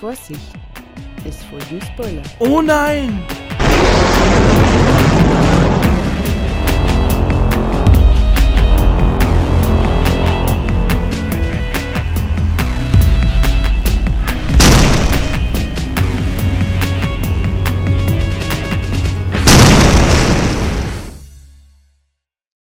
Vorsicht, es folgen Spoiler. Oh nein!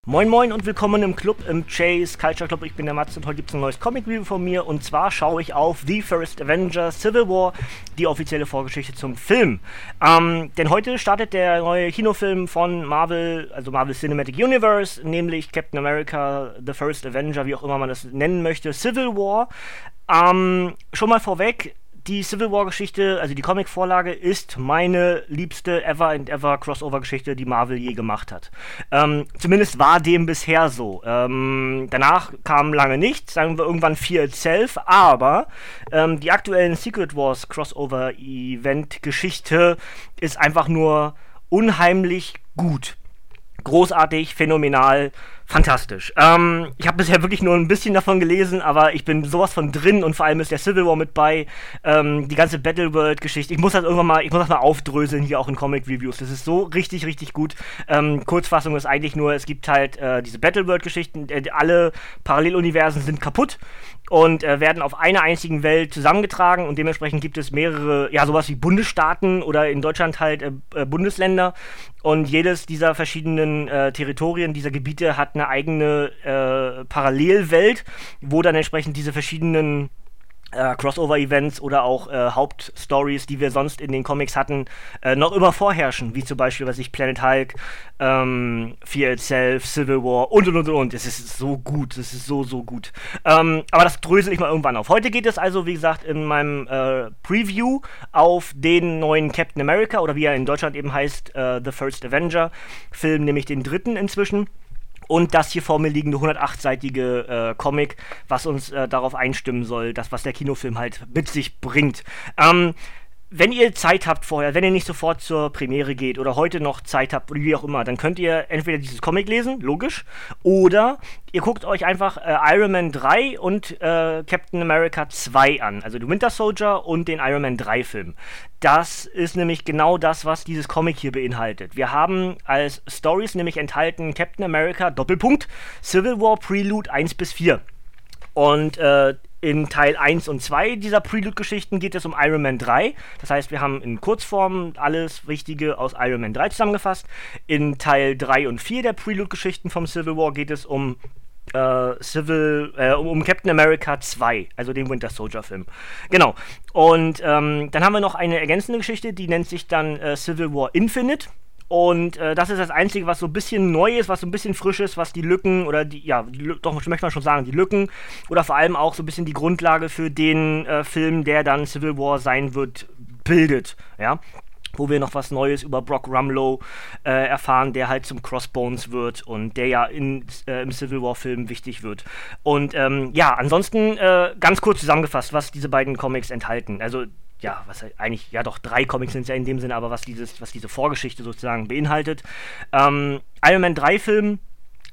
Moin Moin und willkommen im Club, im Chase Culture Club. Ich bin der Mats und heute gibt es ein neues Comic-Review von mir. Und zwar schaue ich auf The First Avenger Civil War, die offizielle Vorgeschichte zum Film. Ähm, denn heute startet der neue Kinofilm von Marvel, also Marvel Cinematic Universe, nämlich Captain America, The First Avenger, wie auch immer man das nennen möchte, Civil War. Ähm, schon mal vorweg, die Civil War-Geschichte, also die Comic-Vorlage, ist meine liebste Ever and Ever Crossover-Geschichte, die Marvel je gemacht hat. Ähm, zumindest war dem bisher so. Ähm, danach kam lange nichts, sagen wir irgendwann Fear Itself, aber ähm, die aktuellen Secret Wars Crossover-Event-Geschichte ist einfach nur unheimlich gut. Großartig, phänomenal fantastisch. Ähm, ich habe bisher wirklich nur ein bisschen davon gelesen, aber ich bin sowas von drin und vor allem ist der Civil War mit bei. Ähm, die ganze Battle World Geschichte. Ich muss das irgendwann mal, ich muss das mal aufdröseln hier auch in Comic Reviews. Das ist so richtig, richtig gut. Ähm, Kurzfassung ist eigentlich nur, es gibt halt äh, diese Battle World Geschichten. Äh, alle Paralleluniversen sind kaputt und äh, werden auf einer einzigen Welt zusammengetragen und dementsprechend gibt es mehrere, ja, sowas wie Bundesstaaten oder in Deutschland halt äh, äh, Bundesländer. Und jedes dieser verschiedenen äh, Territorien, dieser Gebiete hat eine eigene äh, Parallelwelt, wo dann entsprechend diese verschiedenen äh, Crossover-Events oder auch äh, Hauptstories, die wir sonst in den Comics hatten, äh, noch immer vorherrschen, wie zum Beispiel, was ich, Planet Hulk, ähm, Fear Itself, Civil War und und und und. Es ist so gut, es ist so, so gut. Ähm, aber das drösel ich mal irgendwann auf. Heute geht es also, wie gesagt, in meinem äh, Preview auf den neuen Captain America oder wie er in Deutschland eben heißt, äh, The First Avenger Film, nämlich den dritten inzwischen und das hier vor mir liegende 108-seitige äh, Comic, was uns äh, darauf einstimmen soll, das, was der Kinofilm halt mit sich bringt. Ähm, wenn ihr Zeit habt vorher, wenn ihr nicht sofort zur Premiere geht oder heute noch Zeit habt oder wie auch immer, dann könnt ihr entweder dieses Comic lesen, logisch, oder ihr guckt euch einfach äh, Iron Man 3 und äh, Captain America 2 an, also den Winter Soldier und den Iron Man 3 Film. Das ist nämlich genau das, was dieses Comic hier beinhaltet. Wir haben als Stories nämlich enthalten Captain America Doppelpunkt Civil War Prelude 1 bis 4. Und äh, in Teil 1 und 2 dieser Prelude-Geschichten geht es um Iron Man 3. Das heißt, wir haben in Kurzform alles Wichtige aus Iron Man 3 zusammengefasst. In Teil 3 und 4 der Prelude-Geschichten vom Civil War geht es um äh, Civil, äh, um Captain America 2, also den Winter Soldier Film. Genau. Und ähm, dann haben wir noch eine ergänzende Geschichte, die nennt sich dann äh, Civil War Infinite. Und äh, das ist das Einzige, was so ein bisschen neu ist, was so ein bisschen frisch ist, was die Lücken oder die, ja, die, doch möchte man schon sagen, die Lücken oder vor allem auch so ein bisschen die Grundlage für den äh, Film, der dann Civil War sein wird, bildet. Ja wo wir noch was Neues über Brock Rumlow äh, erfahren, der halt zum Crossbones wird und der ja in, äh, im Civil War-Film wichtig wird. Und ähm, ja, ansonsten äh, ganz kurz zusammengefasst, was diese beiden Comics enthalten. Also ja, was eigentlich, ja doch, drei Comics sind es ja in dem Sinne, aber was dieses, was diese Vorgeschichte sozusagen beinhaltet. Ähm, Iron Man 3 Film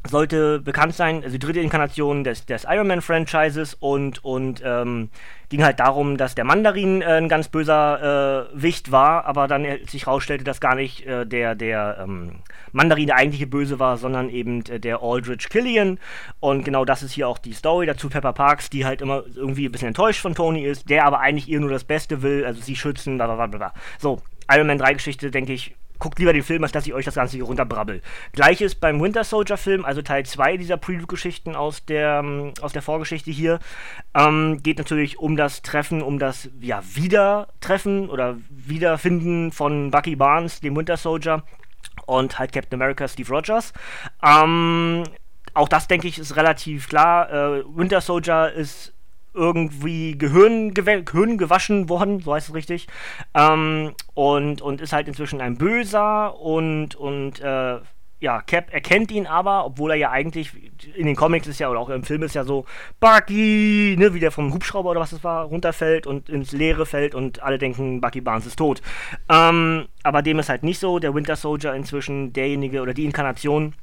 sollte bekannt sein, also die dritte Inkarnation des, des Iron Man Franchises und, und ähm, ging halt darum, dass der Mandarin äh, ein ganz böser äh, Wicht war, aber dann sich herausstellte, dass gar nicht äh, der, der ähm, Mandarin der eigentliche Böse war, sondern eben äh, der Aldrich Killian. Und genau das ist hier auch die Story. Dazu Pepper Parks, die halt immer irgendwie ein bisschen enttäuscht von Tony ist, der aber eigentlich ihr nur das Beste will, also sie schützen, bla bla bla bla. So, Iron Man 3 Geschichte, denke ich, guckt lieber den Film, als dass ich euch das Ganze hier runterbrabbel. Gleiches beim Winter Soldier Film, also Teil 2 dieser Prelude-Geschichten aus der, ähm, aus der Vorgeschichte hier. Ähm, geht natürlich um das Treffen, um das ja, Wiedertreffen oder Wiederfinden von Bucky Barnes, dem Winter Soldier, und halt Captain America Steve Rogers. Ähm, auch das, denke ich, ist relativ klar. Äh, Winter Soldier ist irgendwie Gehirn, Gehirn gewaschen worden, so heißt es richtig. Ähm, und, und ist halt inzwischen ein Böser und, und äh, ja, Cap erkennt ihn aber, obwohl er ja eigentlich in den Comics ist ja oder auch im Film ist ja so Bucky, ne, wie der vom Hubschrauber oder was es war, runterfällt und ins Leere fällt und alle denken, Bucky Barnes ist tot. Ähm, aber dem ist halt nicht so. Der Winter Soldier inzwischen derjenige oder die Inkarnation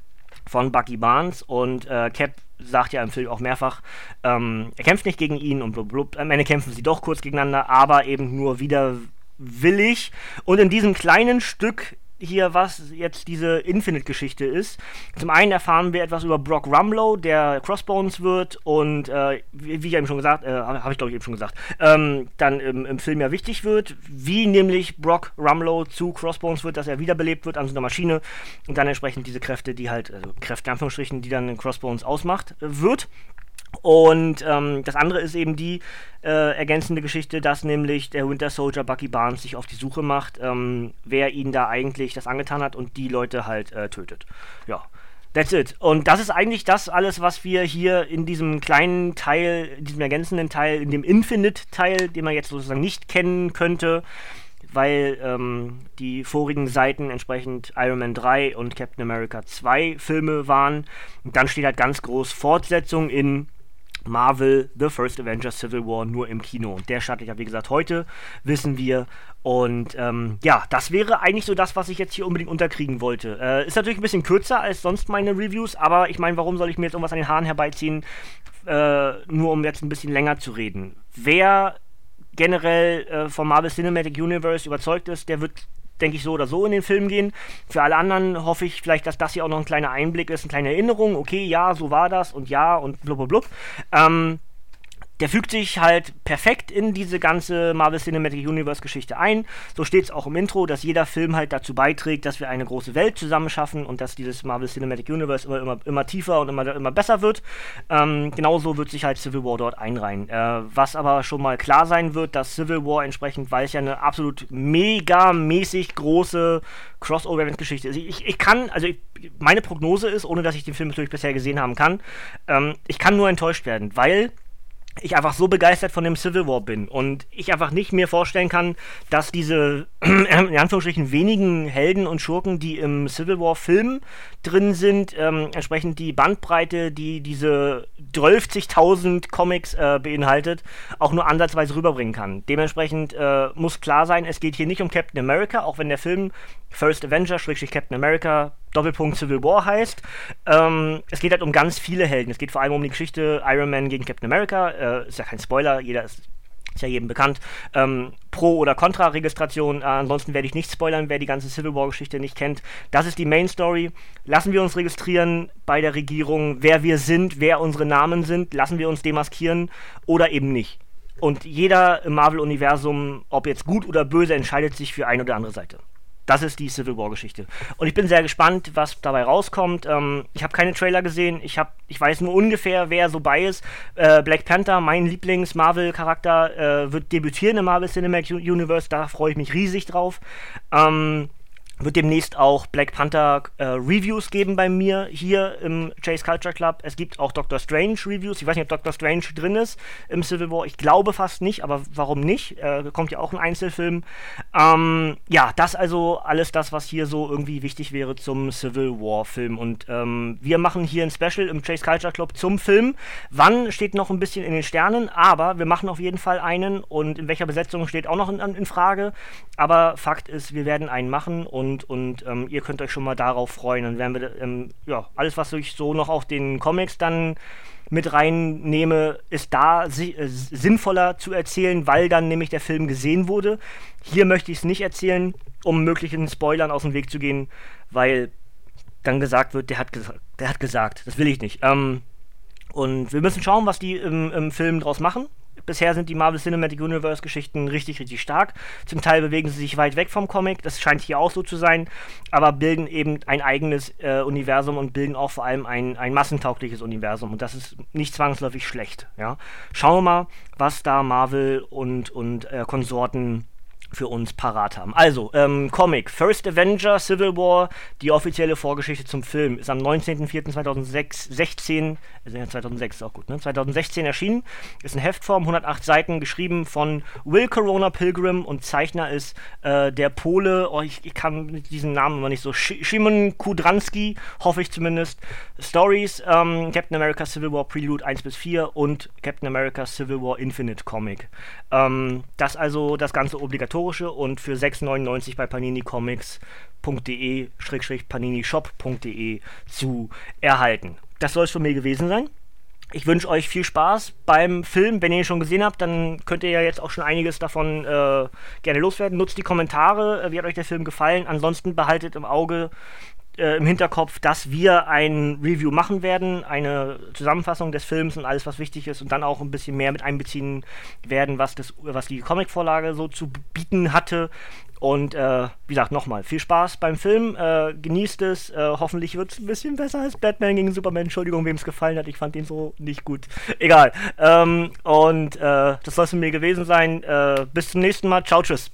von Bucky Barnes und äh, Cap sagt ja im Film auch mehrfach, ähm, er kämpft nicht gegen ihn und blub, am Ende kämpfen sie doch kurz gegeneinander, aber eben nur widerwillig. Und in diesem kleinen Stück hier, was jetzt diese Infinite-Geschichte ist. Zum einen erfahren wir etwas über Brock Rumlow, der Crossbones wird und äh, wie, wie, ich eben schon gesagt, äh, habe ich glaube ich eben schon gesagt, ähm, dann im, im, Film ja wichtig wird, wie nämlich Brock Rumlow zu Crossbones wird, dass er wiederbelebt wird an so einer Maschine und dann entsprechend diese Kräfte, die halt, also Kräfte in Anführungsstrichen, die dann Crossbones ausmacht, äh, wird. Und ähm, das andere ist eben die äh, ergänzende Geschichte, dass nämlich der Winter Soldier Bucky Barnes sich auf die Suche macht, ähm, wer ihn da eigentlich das angetan hat und die Leute halt äh, tötet. Ja. That's it. Und das ist eigentlich das alles, was wir hier in diesem kleinen Teil, in diesem ergänzenden Teil, in dem Infinite-Teil, den man jetzt sozusagen nicht kennen könnte, weil ähm, die vorigen Seiten entsprechend Iron Man 3 und Captain America 2 Filme waren. Und dann steht halt ganz groß Fortsetzung in Marvel The First Avengers Civil War nur im Kino. Und der startet ja, wie gesagt, heute, wissen wir. Und ähm, ja, das wäre eigentlich so das, was ich jetzt hier unbedingt unterkriegen wollte. Äh, ist natürlich ein bisschen kürzer als sonst meine Reviews, aber ich meine, warum soll ich mir jetzt irgendwas an den Haaren herbeiziehen, äh, nur um jetzt ein bisschen länger zu reden? Wer generell äh, vom Marvel Cinematic Universe überzeugt ist, der wird denke ich, so oder so in den Film gehen. Für alle anderen hoffe ich vielleicht, dass das hier auch noch ein kleiner Einblick ist, eine kleine Erinnerung. Okay, ja, so war das und ja und blub, blub, Ähm, der fügt sich halt perfekt in diese ganze Marvel Cinematic Universe Geschichte ein. So steht es auch im Intro, dass jeder Film halt dazu beiträgt, dass wir eine große Welt zusammen schaffen und dass dieses Marvel Cinematic Universe immer, immer, immer tiefer und immer, immer besser wird. Ähm, genauso wird sich halt Civil War dort einreihen. Äh, was aber schon mal klar sein wird, dass Civil War entsprechend, weil es ja eine absolut mega mäßig große Crossover-Event-Geschichte ist. Ich, ich kann, also ich, meine Prognose ist, ohne dass ich den Film natürlich bisher gesehen haben kann, ähm, ich kann nur enttäuscht werden, weil ich einfach so begeistert von dem Civil War bin und ich einfach nicht mir vorstellen kann, dass diese in Anführungsstrichen wenigen Helden und Schurken, die im Civil War Film drin sind, ähm, entsprechend die Bandbreite, die diese 12.000 Comics äh, beinhaltet, auch nur ansatzweise rüberbringen kann. Dementsprechend äh, muss klar sein, es geht hier nicht um Captain America, auch wenn der Film First Avenger, Captain America, Doppelpunkt Civil War heißt. Ähm, es geht halt um ganz viele Helden. Es geht vor allem um die Geschichte Iron Man gegen Captain America. Äh, ist ja kein Spoiler, jeder ist, ist ja jedem bekannt. Ähm, Pro- oder Contra-Registration. Äh, ansonsten werde ich nicht spoilern, wer die ganze Civil War-Geschichte nicht kennt. Das ist die Main Story. Lassen wir uns registrieren bei der Regierung, wer wir sind, wer unsere Namen sind. Lassen wir uns demaskieren oder eben nicht. Und jeder im Marvel-Universum, ob jetzt gut oder böse, entscheidet sich für eine oder andere Seite. Das ist die Civil War-Geschichte. Und ich bin sehr gespannt, was dabei rauskommt. Ähm, ich habe keine Trailer gesehen. Ich, hab, ich weiß nur ungefähr, wer so bei ist. Äh, Black Panther, mein Lieblings-Marvel-Charakter, äh, wird debütieren im Marvel Cinematic Universe. Da freue ich mich riesig drauf. Ähm, wird demnächst auch Black Panther äh, Reviews geben bei mir hier im Chase Culture Club. Es gibt auch Doctor Strange Reviews. Ich weiß nicht, ob Doctor Strange drin ist im Civil War. Ich glaube fast nicht, aber warum nicht? Äh, kommt ja auch ein Einzelfilm. Ähm, ja, das also alles das, was hier so irgendwie wichtig wäre zum Civil War Film. Und ähm, wir machen hier ein Special im Chase Culture Club zum Film. Wann steht noch ein bisschen in den Sternen, aber wir machen auf jeden Fall einen und in welcher Besetzung steht auch noch in, in Frage. Aber Fakt ist, wir werden einen machen und und, und ähm, ihr könnt euch schon mal darauf freuen. Dann werden wir, ähm, ja, alles, was ich so noch auf den Comics dann mit reinnehme, ist da si äh, sinnvoller zu erzählen, weil dann nämlich der Film gesehen wurde. Hier möchte ich es nicht erzählen, um möglichen Spoilern aus dem Weg zu gehen, weil dann gesagt wird, der hat, ges der hat gesagt. Das will ich nicht. Ähm, und wir müssen schauen, was die im, im Film draus machen. Bisher sind die Marvel Cinematic Universe Geschichten richtig, richtig stark. Zum Teil bewegen sie sich weit weg vom Comic, das scheint hier auch so zu sein, aber bilden eben ein eigenes äh, Universum und bilden auch vor allem ein, ein massentaugliches Universum. Und das ist nicht zwangsläufig schlecht. Ja? Schauen wir mal, was da Marvel und, und äh, Konsorten für uns parat haben. Also, ähm, Comic First Avenger Civil War, die offizielle Vorgeschichte zum Film, ist am 19.04.2016, äh, 2006 ist auch gut, ne? 2016 erschienen, ist in Heftform, 108 Seiten, geschrieben von Will Corona Pilgrim und Zeichner ist äh, der Pole, oh, ich, ich, kann diesen Namen immer nicht so, Sch Szymon Kudranski, hoffe ich zumindest. Stories, ähm, Captain America Civil War Prelude 1 bis 4 und Captain America Civil War Infinite Comic. Ähm, das also das ganze obligatorische und für 6,99 bei paninicomics.de-paninishop.de zu erhalten. Das soll es von mir gewesen sein. ich wünsche euch viel Spaß beim Film. Wenn ihr ihn schon gesehen habt, dann könnt ihr ja jetzt auch schon einiges davon äh, gerne loswerden. Nutzt die Kommentare, äh, wie hat euch der Film gefallen. Ansonsten behaltet im Auge, äh, im Hinterkopf, dass wir ein Review machen werden, eine Zusammenfassung des Films und alles, was wichtig ist und dann auch ein bisschen mehr mit einbeziehen werden, was, das, was die Comicvorlage so zu bieten hatte. Und äh, wie gesagt, nochmal, viel Spaß beim Film, äh, genießt es. Äh, hoffentlich wird es ein bisschen besser als Batman gegen Superman. Entschuldigung, wem es gefallen hat, ich fand den so nicht gut. Egal. Ähm, und äh, das soll es von mir gewesen sein. Äh, bis zum nächsten Mal. Ciao, tschüss.